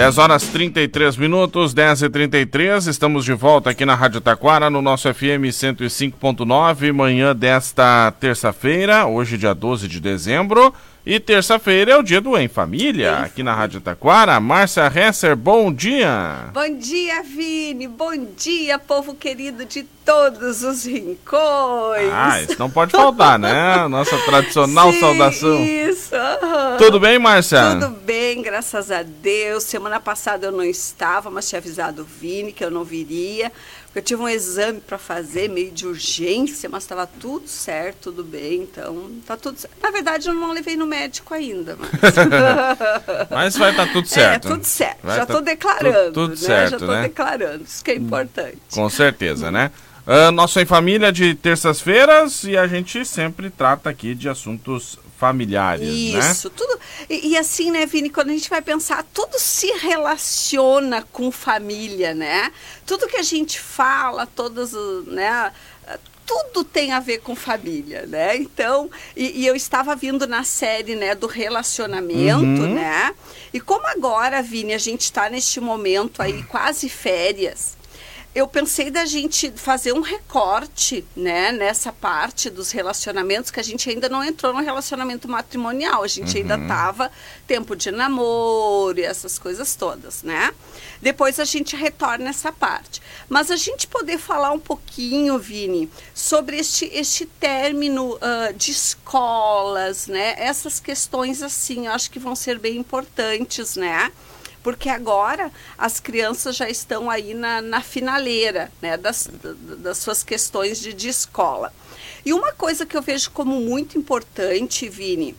10 horas 33 minutos, 10 e 33 estamos de volta aqui na Rádio Taquara, no nosso FM 105.9, manhã desta terça-feira, hoje dia 12 de dezembro. E terça-feira é o dia do Em Família, Isso. aqui na Rádio Taquara. Márcia Hesser, bom dia! Bom dia, Vini! Bom dia, povo querido de todos os rincões! Ah, isso não pode faltar, né? Nossa tradicional Sim, saudação. Isso! Uhum. Tudo bem, Márcia? Tudo bem, graças a Deus. Semana passada eu não estava, mas tinha avisado o Vini que eu não viria. Eu tive um exame para fazer, meio de urgência, mas estava tudo certo, tudo bem, então tá tudo certo. Na verdade, eu não levei no médico ainda, mas. mas vai estar tá tudo certo. É, tudo certo. Vai Já estou tá declarando. Tudo, né? certo. Já estou né? declarando, isso que é importante. Com certeza, né? Uh, nosso Em Família de terças-feiras e a gente sempre trata aqui de assuntos familiares, Isso, né? Isso, tudo. E, e, assim, né, Vini, quando a gente vai pensar, tudo se relaciona com família, né? Tudo que a gente fala, todas, né? Tudo tem a ver com família, né? Então, e, e eu estava vindo na série, né, do relacionamento, uhum. né? E como agora, Vini, a gente está neste momento aí, quase férias, eu pensei da gente fazer um recorte, né, nessa parte dos relacionamentos que a gente ainda não entrou no relacionamento matrimonial, a gente uhum. ainda tava tempo de namoro e essas coisas todas, né? Depois a gente retorna essa parte. Mas a gente poder falar um pouquinho, Vini, sobre este, este término uh, de escolas, né? Essas questões assim, eu acho que vão ser bem importantes, né? Porque agora as crianças já estão aí na, na finaleira né, das, das suas questões de, de escola. E uma coisa que eu vejo como muito importante, Vini,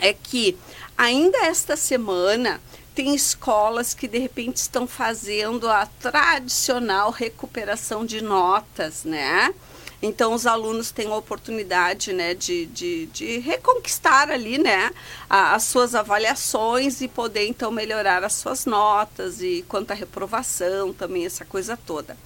é que ainda esta semana tem escolas que de repente estão fazendo a tradicional recuperação de notas, né? Então, os alunos têm a oportunidade né, de, de, de reconquistar ali né, a, as suas avaliações e poder, então, melhorar as suas notas e quanto à reprovação também, essa coisa toda.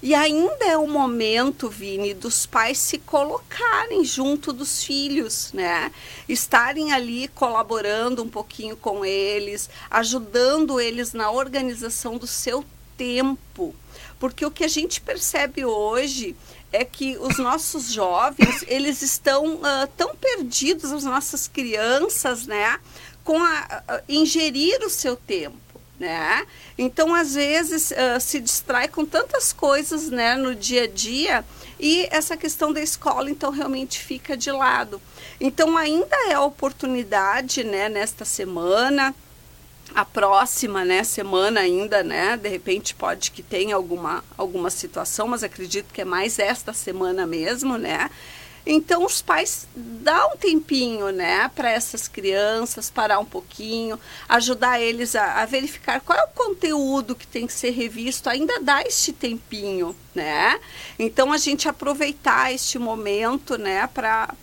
E ainda é o momento, Vini, dos pais se colocarem junto dos filhos, né? Estarem ali colaborando um pouquinho com eles, ajudando eles na organização do seu tempo. Porque o que a gente percebe hoje é que os nossos jovens, eles estão uh, tão perdidos, as nossas crianças, né, com a, a, ingerir o seu tempo. Né? Então, às vezes, uh, se distrai com tantas coisas né, no dia a dia e essa questão da escola, então, realmente fica de lado. Então, ainda é a oportunidade, né, nesta semana, a próxima né, semana ainda, né? De repente pode que tenha alguma, alguma situação, mas acredito que é mais esta semana mesmo, né? Então os pais dá um tempinho, né, para essas crianças parar um pouquinho, ajudar eles a, a, verificar qual é o conteúdo que tem que ser revisto, ainda dá este tempinho, né? Então a gente aproveitar este momento, né, para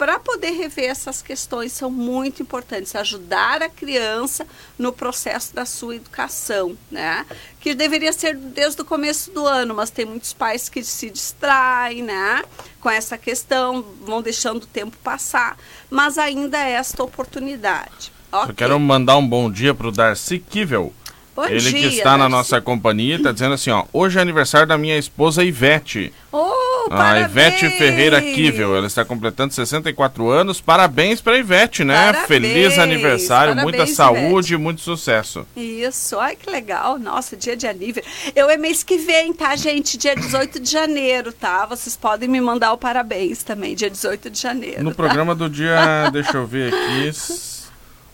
para poder rever essas questões são muito importantes, ajudar a criança no processo da sua educação, né? Que deveria ser desde o começo do ano, mas tem muitos pais que se distraem, né? Com essa questão, vão deixando o tempo passar, mas ainda é esta oportunidade. Okay. Eu quero mandar um bom dia para o Darcy Kivel. Bom Ele dia, que está na nossa companhia está dizendo assim, ó, hoje é aniversário da minha esposa Ivete. Oh, a parabéns. Ivete Ferreira Kivel, ela está completando 64 anos. Parabéns para Ivete, né? Parabéns. Feliz aniversário, Parabéns, muita saúde, Ivete. muito sucesso. Isso, ai que legal. Nossa, dia de aniversário. Eu é mês que vem, tá, gente? Dia 18 de janeiro, tá? Vocês podem me mandar o parabéns também, dia 18 de janeiro. No tá? programa do dia, deixa eu ver aqui.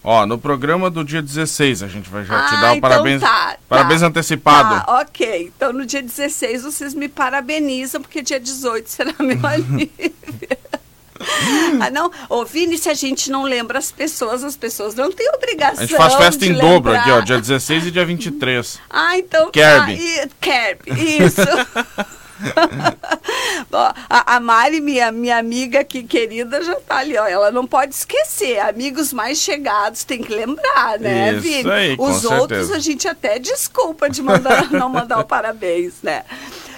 Ó, no programa do dia 16 a gente vai já ah, te dar o então parabéns, tá, parabéns tá, antecipado. Tá, ok. Então no dia 16 vocês me parabenizam, porque dia 18 será meu aniversário. ah, não? Ô, Vini, se a gente não lembra as pessoas, as pessoas não têm obrigação. A gente faz festa em lembrar. dobro aqui, ó, dia 16 e dia 23. Ah, então Kerby. tá. E, Kerby, isso. A, a, Mari, minha, minha amiga aqui querida, já tá ali, ó. Ela não pode esquecer. Amigos mais chegados tem que lembrar, né, Isso Vini? aí, Os outros certeza. a gente até desculpa de mandar, não mandar o parabéns, né?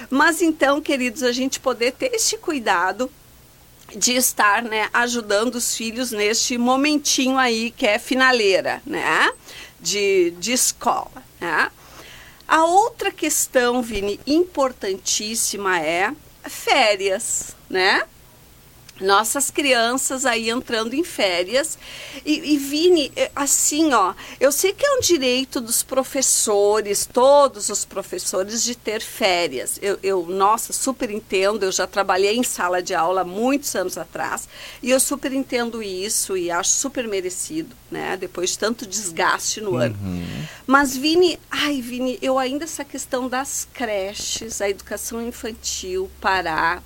Mas então, queridos, a gente poder ter este cuidado de estar né, ajudando os filhos neste momentinho aí que é finaleira, né? de, de escola. Né? A outra questão, Vini, importantíssima é férias, né? Nossas crianças aí entrando em férias. E, e, Vini, é, assim, ó, eu sei que é um direito dos professores, todos os professores, de ter férias. Eu, eu, nossa, super entendo, eu já trabalhei em sala de aula muitos anos atrás, e eu super entendo isso e acho super merecido, né? Depois de tanto desgaste no uhum. ano. Mas, Vini, ai, Vini, eu ainda essa questão das creches, a educação infantil parar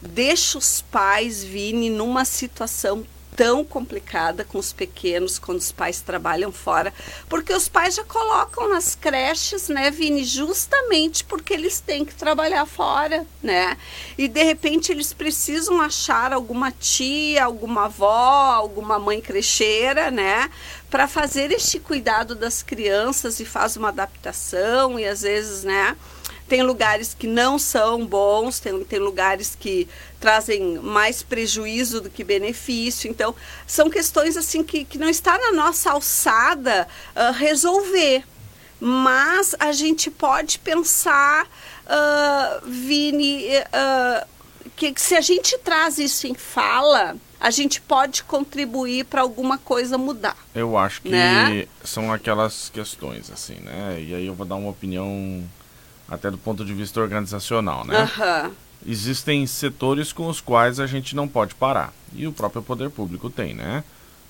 deixa os pais, Vini, numa situação tão complicada com os pequenos quando os pais trabalham fora, porque os pais já colocam nas creches, né, Vini, justamente porque eles têm que trabalhar fora, né? E de repente eles precisam achar alguma tia, alguma avó, alguma mãe crecheira, né, para fazer este cuidado das crianças e faz uma adaptação e às vezes, né, tem lugares que não são bons, tem, tem lugares que trazem mais prejuízo do que benefício. Então, são questões assim que, que não está na nossa alçada uh, resolver. Mas a gente pode pensar, uh, Vini, uh, que, que se a gente traz isso em fala, a gente pode contribuir para alguma coisa mudar. Eu acho que né? são aquelas questões, assim, né? E aí eu vou dar uma opinião até do ponto de vista organizacional, né? Uhum. Existem setores com os quais a gente não pode parar. E o próprio poder público tem, né?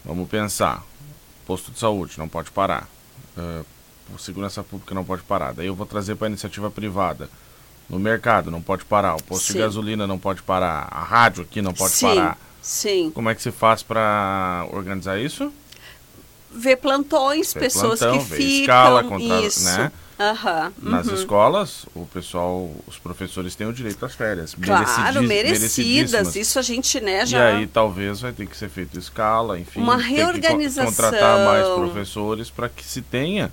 Vamos pensar. Posto de saúde não pode parar. Uh, segurança pública não pode parar. Daí eu vou trazer para a iniciativa privada. No mercado não pode parar. O posto Sim. de gasolina não pode parar. A rádio aqui não pode Sim. parar. Sim. Como é que se faz para organizar isso? Ver plantões, ver pessoas plantão, que ficam. Escala, contra, isso. Né? Uhum, Nas uhum. escolas, o pessoal, os professores têm o direito às férias. Claro, merecidas. Isso a gente, né, já... E aí talvez vai ter que ser feito escala, enfim. Uma reorganização. contratar mais professores para que se tenha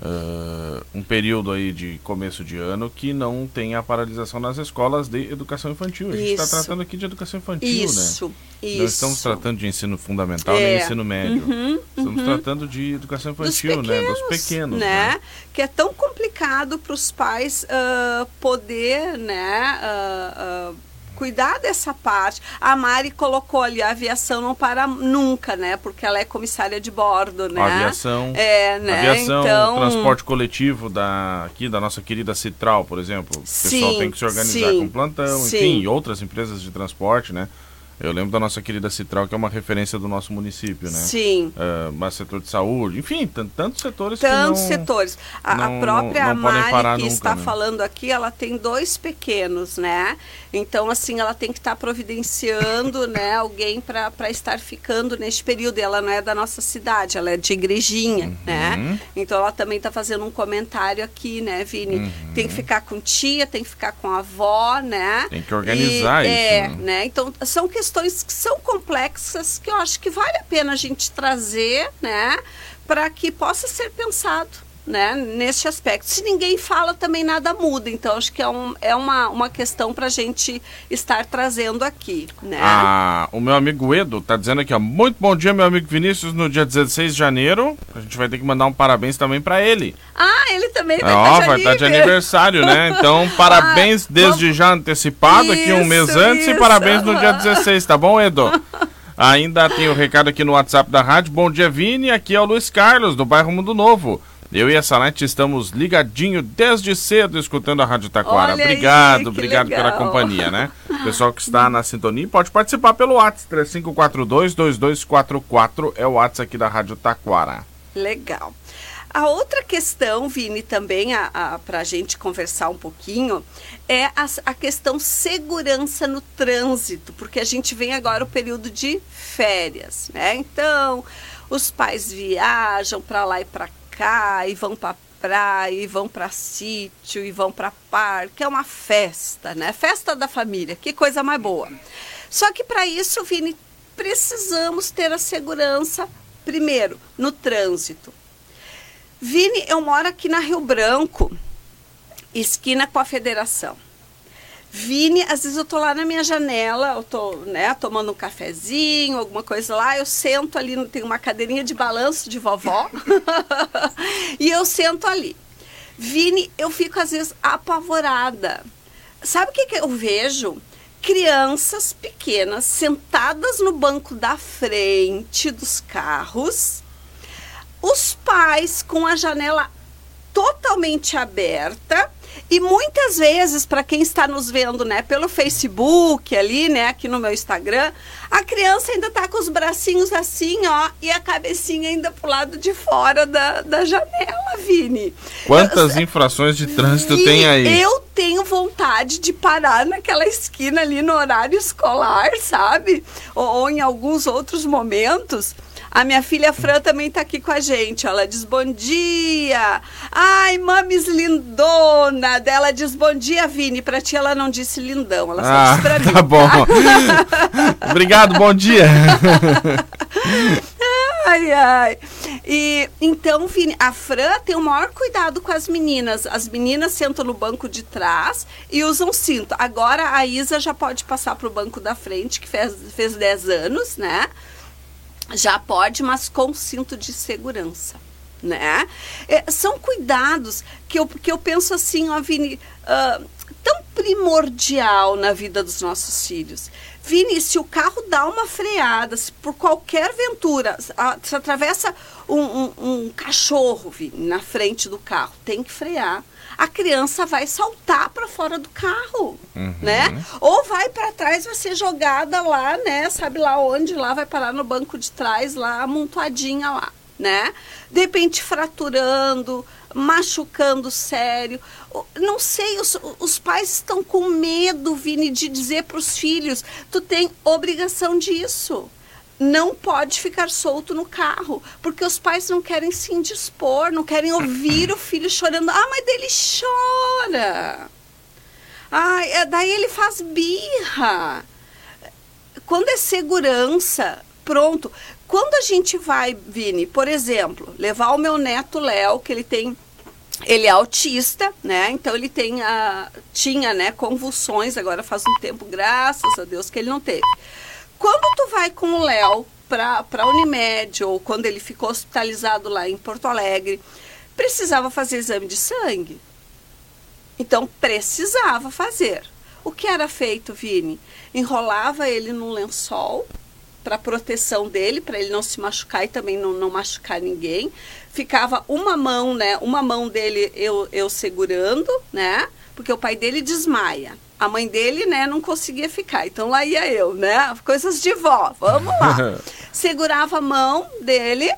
uh, um período aí de começo de ano que não tenha a paralisação nas escolas de educação infantil. A gente está tratando aqui de educação infantil, isso, né? Isso. Não estamos tratando de ensino fundamental é. nem ensino médio. Uhum, estamos uhum. tratando de educação infantil, Dos pequenos, né? Dos pequenos. Né? né? Que é tão complicado para os pais uh, poder, né? Uh, cuidar dessa parte. A Mari colocou ali, a aviação não para nunca, né? Porque ela é comissária de bordo, né? A aviação. É, né? Aviação, então... transporte coletivo da, aqui da nossa querida Citral, por exemplo. O pessoal tem que se organizar sim, com plantão, sim. enfim, outras empresas de transporte, né? Eu lembro da nossa querida Citral, que é uma referência do nosso município, né? Sim. Uh, mas setor de saúde, enfim, tantos setores Tantos não, setores. A, não, a própria não, Mari que nunca, está né? falando aqui, ela tem dois pequenos, né? Então, assim, ela tem que estar tá providenciando, né, alguém para estar ficando neste período. E ela não é da nossa cidade, ela é de igrejinha, uhum. né? Então, ela também está fazendo um comentário aqui, né, Vini? Uhum. Tem que ficar com tia, tem que ficar com a avó, né? Tem que organizar e, isso. É, né? né? Então, são questões que são complexas que eu acho que vale a pena a gente trazer, né, para que possa ser pensado. Né, neste aspecto. Se ninguém fala, também nada muda. Então, acho que é, um, é uma, uma questão para a gente estar trazendo aqui. Né? Ah, o meu amigo Edo está dizendo aqui, ó, muito bom dia, meu amigo Vinícius, no dia 16 de janeiro. A gente vai ter que mandar um parabéns também para ele. Ah, ele também vai estar de, vai estar de aniversário, né? Então, parabéns Ah, desde vamos- já antecipado, aqui um mês Isso, antes, e isso. parabéns no dia 16, tá bom, Edo? Ainda tem o recado aqui no WhatsApp da rádio. Bom dia, Vini. Aqui é o Luiz Carlos, do bairro Mundo Novo. Eu e a Salete estamos ligadinho desde cedo escutando a Rádio Taquara. Olha aí, obrigado, obrigado pela legal. companhia, né? Pessoal que está na sintonia pode participar pelo WhatsApp 3542-2244 é o WhatsApp aqui da Rádio Taquara. Legal. A outra questão, Vini, também para a gente conversar um pouquinho, é a, a questão segurança no trânsito, porque a gente vem agora o período de férias, né? Então, os pais viajam para lá e para cá, e vão para praia, e vão para sítio, e vão para parque, é uma festa, né? Festa da família, que coisa mais boa. Só que para isso, Vini, precisamos ter a segurança, primeiro, no trânsito. Vini, eu moro aqui na Rio Branco, esquina com a Federação. Vini, às vezes eu tô lá na minha janela, eu tô, né, tomando um cafezinho, alguma coisa lá, eu sento ali, tem uma cadeirinha de balanço de vovó, e eu sento ali. Vini, eu fico às vezes apavorada. Sabe o que, que eu vejo? Crianças pequenas sentadas no banco da frente dos carros, os pais com a janela totalmente aberta e muitas vezes, para quem está nos vendo, né, pelo Facebook ali, né, aqui no meu Instagram, a criança ainda está com os bracinhos assim, ó, e a cabecinha ainda pro lado de fora da, da janela, Vini. Quantas eu, infrações de trânsito tem aí? Eu tenho vontade de parar naquela esquina ali no horário escolar, sabe? Ou, ou em alguns outros momentos a minha filha Fran também está aqui com a gente. Ela diz bom dia. Ai, mames lindona. Dela diz bom dia, Vini. Para ti ela não disse lindão, ela só ah, disse pra mim. Tá bom. Tá? Obrigado, bom dia. ai, ai. E então, Vini, a Fran tem o maior cuidado com as meninas. As meninas sentam no banco de trás e usam cinto. Agora a Isa já pode passar para o banco da frente, que fez, fez 10 anos, né? Já pode, mas com cinto de segurança. Né? É, são cuidados que eu, que eu penso assim, ó, Vini, uh, primordial na vida dos nossos filhos. Vini, se o carro dá uma freada, se por qualquer ventura, se atravessa um, um, um cachorro Vini, na frente do carro, tem que frear a criança vai saltar para fora do carro, uhum. né? Ou vai para trás, vai ser jogada lá, né? Sabe lá onde? Lá vai parar no banco de trás, lá amontoadinha lá, né? De repente fraturando, machucando sério. Não sei, os, os pais estão com medo, Vini, de dizer para os filhos: tu tem obrigação disso não pode ficar solto no carro, porque os pais não querem se indispor, não querem ouvir o filho chorando. Ah, mas dele chora. Ah, daí ele faz birra. Quando é segurança, pronto. Quando a gente vai, Vini, por exemplo, levar o meu neto Léo, que ele tem ele é autista, né? Então ele tem a, tinha, né, convulsões, agora faz um tempo, graças a Deus que ele não teve. Quando tu vai com o Léo para a Unimed ou quando ele ficou hospitalizado lá em Porto Alegre, precisava fazer exame de sangue. Então precisava fazer. O que era feito, Vini? Enrolava ele num lençol para proteção dele, para ele não se machucar e também não, não machucar ninguém. Ficava uma mão, né? Uma mão dele eu, eu segurando, né? Porque o pai dele desmaia a mãe dele, né, não conseguia ficar. Então lá ia eu, né? Coisas de vó. Vamos lá. Segurava a mão dele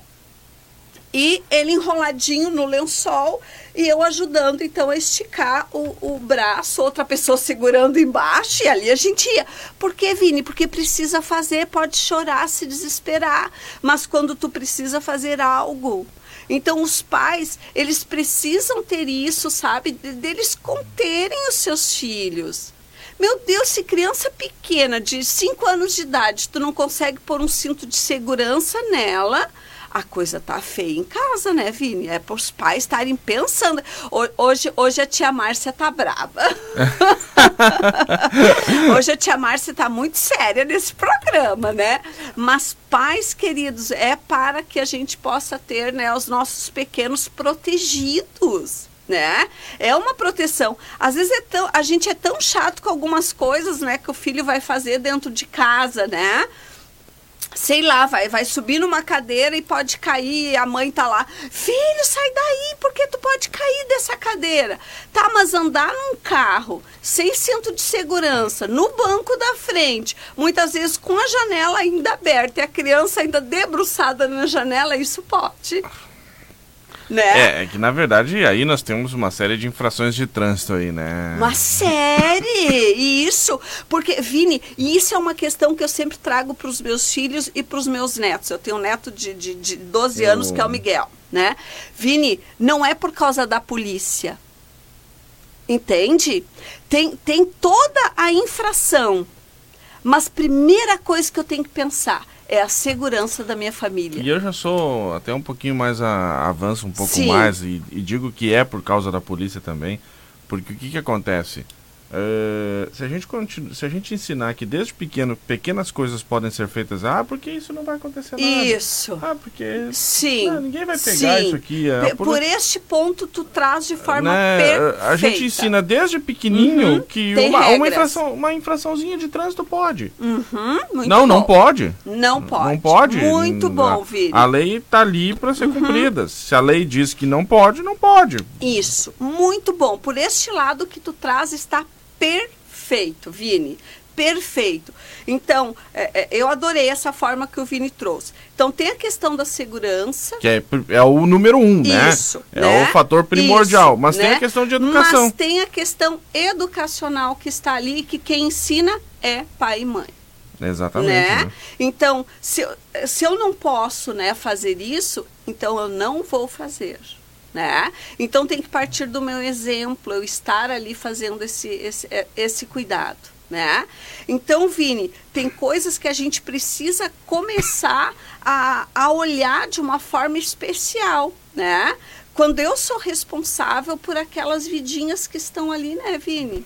e ele enroladinho no lençol e eu ajudando então a esticar o, o braço, outra pessoa segurando embaixo e ali a gente ia. Por que, Vini? Porque precisa fazer, pode chorar, se desesperar, mas quando tu precisa fazer algo, então, os pais, eles precisam ter isso, sabe? Deles conterem os seus filhos. Meu Deus, se criança pequena, de 5 anos de idade, tu não consegue pôr um cinto de segurança nela, a coisa tá feia em casa, né, Vini? É para os pais estarem pensando. Hoje, hoje a tia Márcia tá brava. hoje a tia Márcia tá muito séria nesse programa, né? Mas pais queridos, é para que a gente possa ter, né, os nossos pequenos protegidos né? É uma proteção. Às vezes é tão, a gente é tão chato com algumas coisas, né, que o filho vai fazer dentro de casa, né? Sei lá, vai, vai subir numa cadeira e pode cair, a mãe tá lá, filho, sai daí, porque tu pode cair dessa cadeira. Tá, mas andar num carro sem cinto de segurança, no banco da frente, muitas vezes com a janela ainda aberta e a criança ainda debruçada na janela, isso pode né? É, é que na verdade aí nós temos uma série de infrações de trânsito aí, né? Uma série! Isso! Porque, Vini, isso é uma questão que eu sempre trago para os meus filhos e para os meus netos. Eu tenho um neto de, de, de 12 eu... anos que é o Miguel, né? Vini, não é por causa da polícia. Entende? Tem, tem toda a infração. Mas primeira coisa que eu tenho que pensar, é a segurança da minha família. E eu já sou até um pouquinho mais a, avanço um pouco Sim. mais e, e, digo que é por causa da polícia também, porque o que que acontece? Uh, se, a gente continu, se a gente ensinar que desde pequeno pequenas coisas podem ser feitas, ah, porque isso não vai acontecer nada. Isso. Ah, porque sim, ah, ninguém vai pegar sim. isso aqui. É, por... por... este ponto tu traz de forma né? perfeita. A gente ensina desde pequenininho uhum. que uma, uma, infração, uma infraçãozinha de trânsito pode. Uhum, não, bom. não pode. Não pode. Não pode. Muito bom, Vini. A lei está ali para ser uhum. cumprida. Se a lei diz que não pode, não pode. Isso, muito bom. Por este lado que tu traz está perfeito, Vini. Perfeito. Então, é, é, eu adorei essa forma que o Vini trouxe. Então, tem a questão da segurança. Que é, é o número um, né? Isso, é né? o fator primordial. Isso, mas né? tem a questão de educação. Mas tem a questão educacional que está ali, que quem ensina é pai e mãe. Exatamente. Né? né? Então, se, se eu não posso né, fazer isso, então eu não vou fazer né? Então tem que partir do meu exemplo, eu estar ali fazendo esse, esse, é, esse cuidado, né? Então, Vini, tem coisas que a gente precisa começar a, a olhar de uma forma especial, né? Quando eu sou responsável por aquelas vidinhas que estão ali, né, Vini?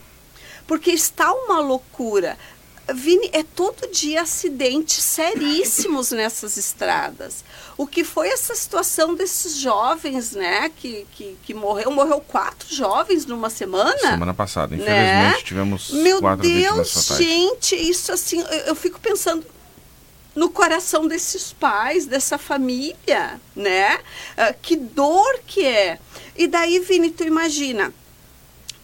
Porque está uma loucura. Vini, é todo dia acidentes seríssimos nessas estradas. O que foi essa situação desses jovens, né? Que, que, que morreu, morreu quatro jovens numa semana? Semana passada, infelizmente, né? tivemos Meu quatro Deus, gente, isso assim, eu, eu fico pensando no coração desses pais, dessa família, né? Uh, que dor que é. E daí, Vini, tu imagina,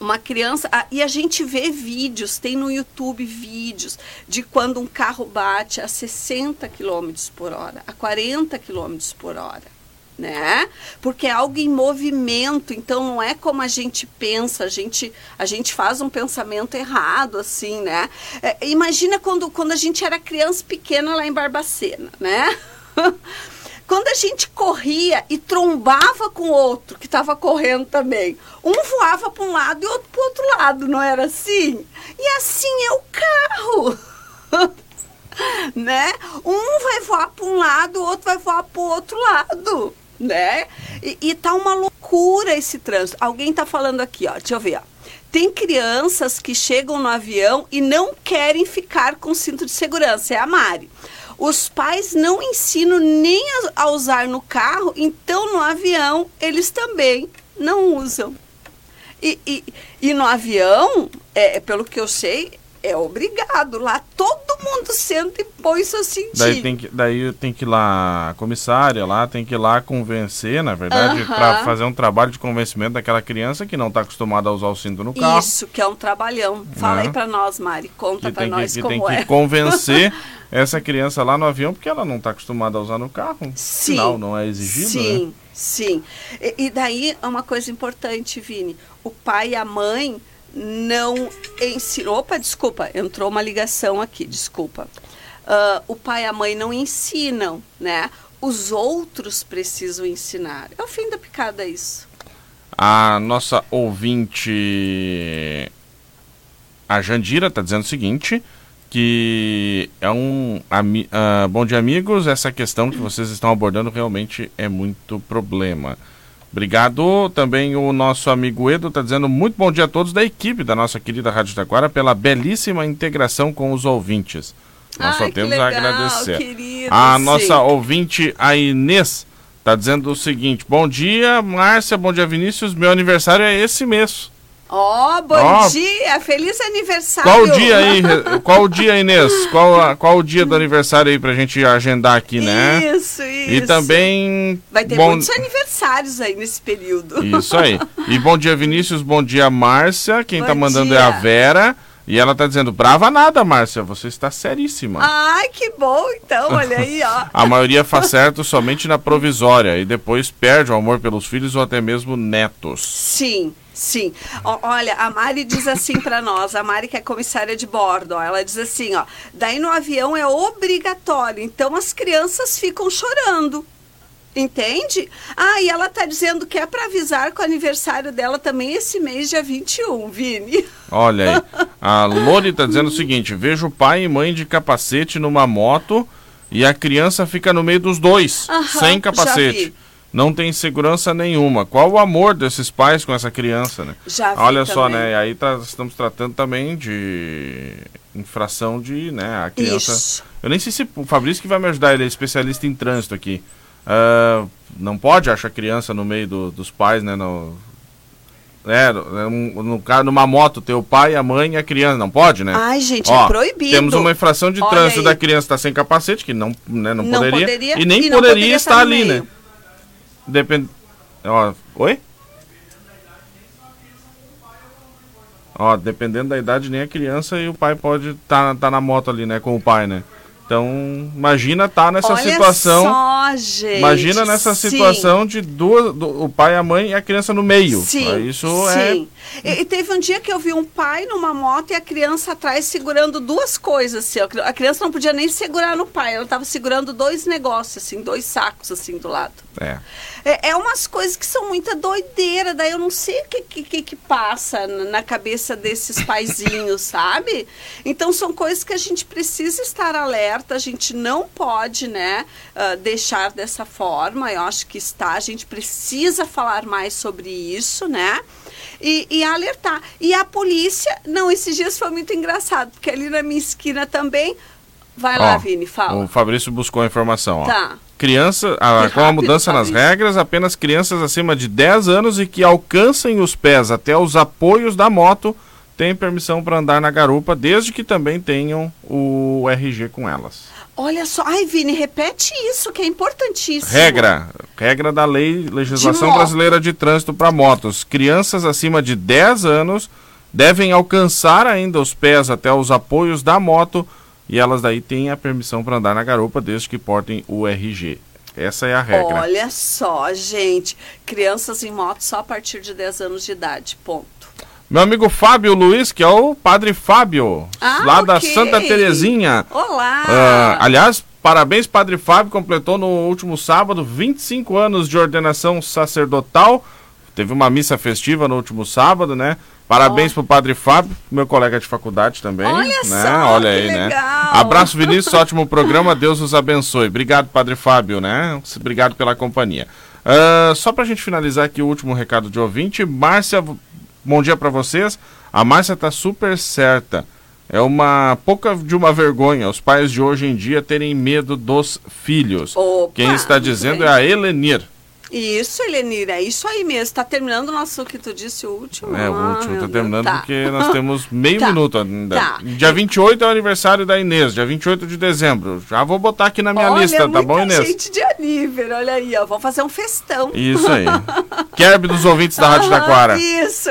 uma criança. Ah, e a gente vê vídeos, tem no YouTube vídeos de quando um carro bate a 60 km por hora, a 40 km por hora. Né? Porque é algo em movimento, então não é como a gente pensa, a gente, a gente faz um pensamento errado, assim, né? É, imagina quando, quando a gente era criança pequena lá em Barbacena, né? Quando a gente corria e trombava com outro que estava correndo também, um voava para um lado e outro para o outro lado, não era assim? E assim é o carro. né? Um vai voar para um lado, o outro vai voar para o outro lado, né? E, e tá uma loucura esse trânsito. Alguém está falando aqui, ó, deixa eu ver, ó. Tem crianças que chegam no avião e não querem ficar com cinto de segurança. É a Mari. Os pais não ensinam nem a, usar no carro, então no avião eles também não usam. E, e, e no avião, é, pelo que eu sei, é obrigado. Lá todo mundo senta e põe seu cintinho. Daí tem que, daí tem que ir lá, a comissária lá tem que ir lá convencer, na verdade, para fazer um trabalho de convencimento daquela criança que não está acostumada a usar o cinto no carro. Isso, que é um trabalhão. Fala aí para nós, Mari. Conta para nós que, como tem é. que convencer essa criança lá no avião porque ela não está acostumada a usar no carro. Sim. Sinal não é exigido, Sim, né? sim. E, e daí é uma coisa importante, Vini. O pai e a mãe não ensinou. Opa, desculpa, entrou uma ligação aqui, desculpa. Uh, o pai e a mãe não ensinam, né? Os outros precisam ensinar. É o fim da picada isso. A nossa ouvinte, a Jandira, está dizendo o seguinte, que é um uh, bom dia amigos, essa questão que vocês estão abordando realmente é muito problema. Obrigado. Também o nosso amigo Edo está dizendo muito bom dia a todos da equipe da nossa querida Rádio Taquara pela belíssima integração com os ouvintes. Nós Ai, só temos legal, a agradecer. Querido, a sim. nossa ouvinte, a Inês, está dizendo o seguinte: Bom dia, Márcia, bom dia, Vinícius. Meu aniversário é esse mês. Ó, oh, bom oh. dia, feliz aniversário. Qual o dia aí? qual o dia, Inês? Qual, qual o dia do aniversário aí pra gente agendar aqui, né? Isso, isso. E também. Vai ter bom... muitos aniversários aí nesse período. Isso aí. E bom dia, Vinícius, bom dia, Márcia. Quem bom tá mandando dia. é a Vera. E ela tá dizendo, brava nada, Márcia, você está seríssima. Ai, que bom, então, olha aí, ó. a maioria faz certo somente na provisória e depois perde o amor pelos filhos ou até mesmo netos. Sim, Sim. O, olha, a Mari diz assim para nós, a Mari que é comissária de bordo, ó, ela diz assim, ó, daí no avião é obrigatório, então as crianças ficam chorando. Entende? Ah, e ela tá dizendo que é para avisar que o aniversário dela também é esse mês, dia 21, Vini. Olha aí. A Lori tá dizendo o seguinte: vejo pai e mãe de capacete numa moto e a criança fica no meio dos dois, Aham, sem capacete. Não tem segurança nenhuma. Qual o amor desses pais com essa criança, né? Já Olha só, também. né? E aí tá- estamos tratando também de infração de, né, a criança. Isso. Eu nem sei se o Fabrício que vai me ajudar, ele é especialista em trânsito aqui. Ah, não pode achar criança no meio do- dos pais, né? No, é, no, no caso, numa moto, ter o pai, a mãe e a criança. Não pode, né? Ai, gente, Ó, é proibido. Temos uma infração de Olha trânsito aí. da criança estar sem capacete, que não, né, não, Não poderia, poderia, E nem e poderia, poderia estar estar ali, né? Depende. Ó, oi? Ó, dependendo da idade, nem a criança e o pai pode estar tá, na moto ali, né? Com o pai, né? Então, imagina estar nessa Olha situação. só, gente. Imagina nessa Sim. situação de duas, do, o pai, a mãe e a criança no meio. Sim, Isso é sim. E, e teve um dia que eu vi um pai numa moto e a criança atrás segurando duas coisas, assim. A criança não podia nem segurar no pai, ela estava segurando dois negócios, assim, dois sacos, assim, do lado. É. É, é umas coisas que são muita doideira, daí eu não sei o que, que, que, que passa na na cabeça desses paizinhos, sabe? Então são coisas que a gente precisa estar alerta, a gente não pode, né, ah, deixar dessa forma, eu acho que está, a gente precisa falar mais sobre isso, né? E, e alertar. E a polícia, não, esses dias foi muito engraçado, porque ali na minha esquina também. Vai lá, Ó, Vini, fala. O Fabrício buscou a informação, ó. Tá. Criança, a- com a mudança nas Fabrício. regras, apenas crianças acima de 10 anos e que alcancem os pés até os apoios da moto têm permissão para andar na garupa, desde que também tenham o RG com elas. Olha só, ai, Vini, repete isso, que é importantíssimo. Regra, regra da lei, legislação moto. brasileira de trânsito para motos. Crianças acima de 10 anos devem alcançar ainda os pés até os apoios da moto e elas daí têm a permissão para andar na garupa desde que portem o RG. Essa é a regra. Olha só, gente. Crianças em moto só a partir de 10 anos de idade. Ponto. Meu amigo Fábio Luiz, que é o Padre Fábio, Ah, lá da ok. Santa Terezinha. Olá! Ah, aliás, parabéns, Padre Fábio, completou no último sábado 25 anos de ordenação sacerdotal. Teve uma missa festiva no último sábado, né? Parabéns pro Padre Fábio, meu colega de faculdade também. Olha né? só, Olha aí, né? legal. Abraço, Vinícius, ótimo programa, Deus os abençoe. Obrigado, Padre Fábio, né? Obrigado pela companhia. Ah, só pra gente finalizar aqui o último recado de ouvinte, Márcia, bom dia pra vocês. A Márcia tá super certa. É uma pouca de uma vergonha os pais de hoje em dia terem medo dos filhos. Opa, Quem está dizendo é a Helenir. Isso, Helenira, é isso aí mesmo. Tá terminando o nosso, que tu disse, o último? É, o Ah, último meu tá Deus, terminando tá. porque nós temos meio Tá, minuto ainda. tá. Dia 28 é o aniversário da Inês, dia 28 de dezembro. Já vou botar aqui na minha Olha, lista, tá bom, Inês? gente de aniversário, olha aí, ó. Vamos fazer um festão. Isso aí. Kerb dos ouvintes da Rádio Taquara. Isso.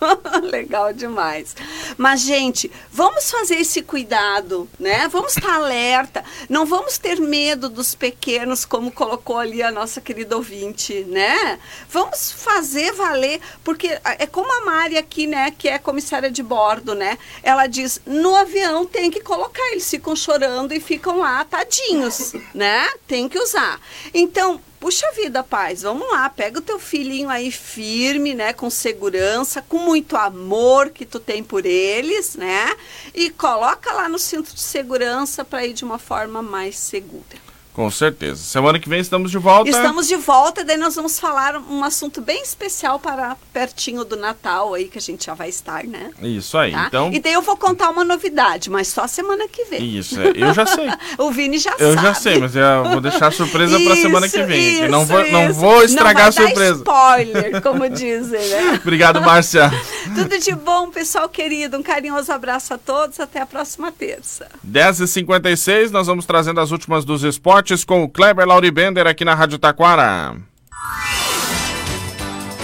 Legal demais. Mas, gente, vamos fazer esse cuidado, né? Vamos estar alerta. Não vamos ter medo dos pequenos, como colocou ali a nossa querida ouvinte, né? Vamos fazer valer, porque é como a Mari aqui, né, que é comissária de bordo, né? Ela diz: no avião tem que colocar, eles ficam chorando e ficam lá, tadinhos, né? Tem que usar. Então, Puxa vida, paz, vamos lá, pega o teu filhinho aí firme, né, com segurança, com muito amor que tu tem por eles, né? E coloca lá no cinto de segurança para ir de uma forma mais segura. Com certeza. Semana que vem estamos de volta. Estamos de volta, daí nós vamos falar um assunto bem especial para pertinho do Natal aí que a gente já vai estar, né? Isso aí. Tá? Então, E daí eu vou contar uma novidade, mas só semana que vem. isso, é, eu já sei. o Vini já Eu sabe. já sei, mas eu vou deixar a surpresa pra semana que vem. Isso, não vou, não isso. vou estragar Não a surpresa. spoiler, como dizem, né? Obrigado, Márcia. Tudo de bom, pessoal querido. Um carinhoso abraço a todos. Até a próxima terça. 10h56, nós vamos trazendo as últimas dos esportes com o Kleber Lauribender aqui na Rádio Taquara.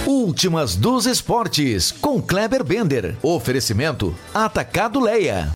Últimas dos esportes com Kleber Bender. Oferecimento Atacado Leia.